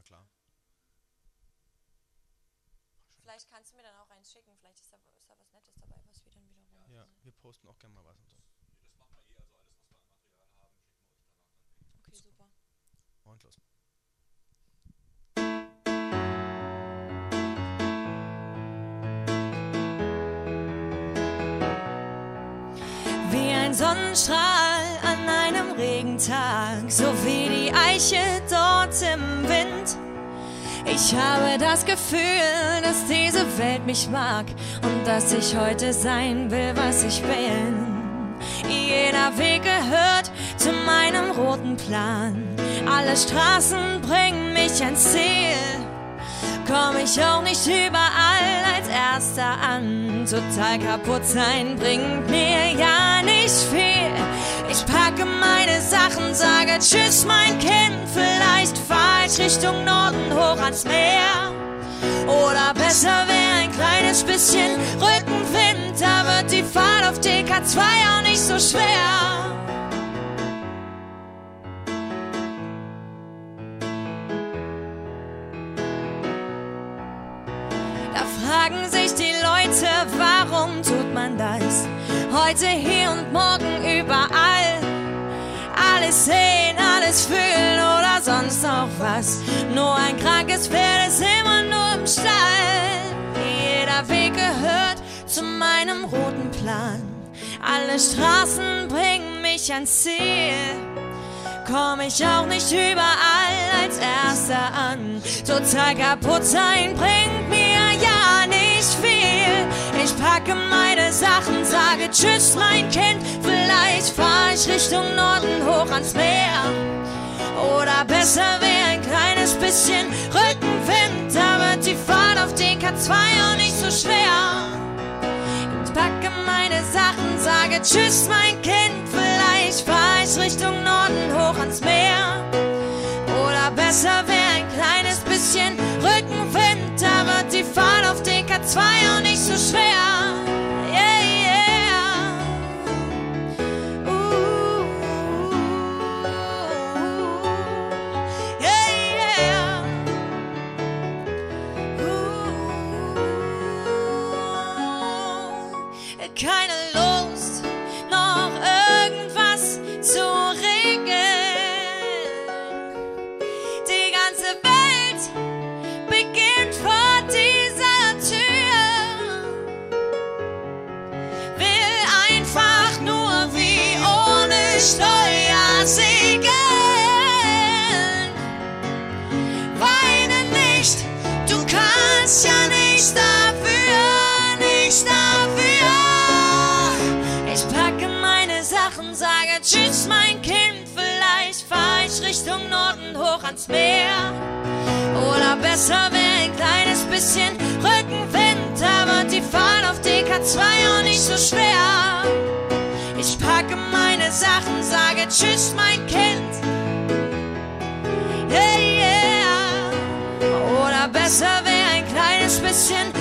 Na klar. Vielleicht kannst du mir dann auch eins schicken. Vielleicht ist da, ist da was Nettes dabei, was wir dann wiederum. Ja, wir posten auch gerne mal was und so. Nee, das machen wir eh. Also alles, was wir an Material haben, schicken wir euch danach dann weg. Okay, super. Und los. Wie ein Sonnenstrahl Regentag, so wie die Eiche dort im Wind. Ich habe das Gefühl, dass diese Welt mich mag und dass ich heute sein will, was ich bin. Jeder Weg gehört zu meinem roten Plan. Alle Straßen bringen mich ans Ziel komm ich auch nicht überall als Erster an. Total kaputt sein bringt mir Tschüss, mein Kind. Vielleicht fahr ich Richtung Norden hoch ans Meer. Oder besser wäre ein kleines bisschen Rückenwind. Da wird die Fahrt auf DK2 auch nicht so schwer. Da fragen sich die Leute, warum tut man das? Heute hier und morgen überall. Alles sehen, alles fühlen oder sonst auch was. Nur ein krankes Pferd ist immer nur im Stall. Jeder Weg gehört zu meinem roten Plan. Alle Straßen bringen mich ans Ziel komm ich auch nicht überall als Erster an. Total kaputt sein bringt mir ja nicht viel. Packe meine Sachen, sage Tschüss, mein Kind. Vielleicht fahr ich Richtung Norden hoch ans Meer. Oder besser wäre ein kleines bisschen Rückenwind. Da wird die Fahrt auf den K2 auch nicht so schwer. Ich packe meine Sachen, sage Tschüss, mein Kind. Vielleicht fahr ich Richtung Norden hoch ans Meer. Oder besser wäre ein kleines bisschen Rückenwind. Da wird die Fahrt auf den K2 keine Lust, noch irgendwas zu regeln. Die ganze Welt beginnt vor dieser Tür. Will einfach nur wie ohne Steuer segeln. Weine nicht, du kannst ja nicht und sage Tschüss, mein Kind, vielleicht fahr ich Richtung Norden hoch ans Meer. Oder besser wäre ein kleines bisschen Rückenwind, aber die Fahrt auf DK2 auch nicht so schwer. Ich packe meine Sachen, sage Tschüss, mein Kind. Yeah, yeah. Oder besser wäre ein kleines bisschen Rückenwind.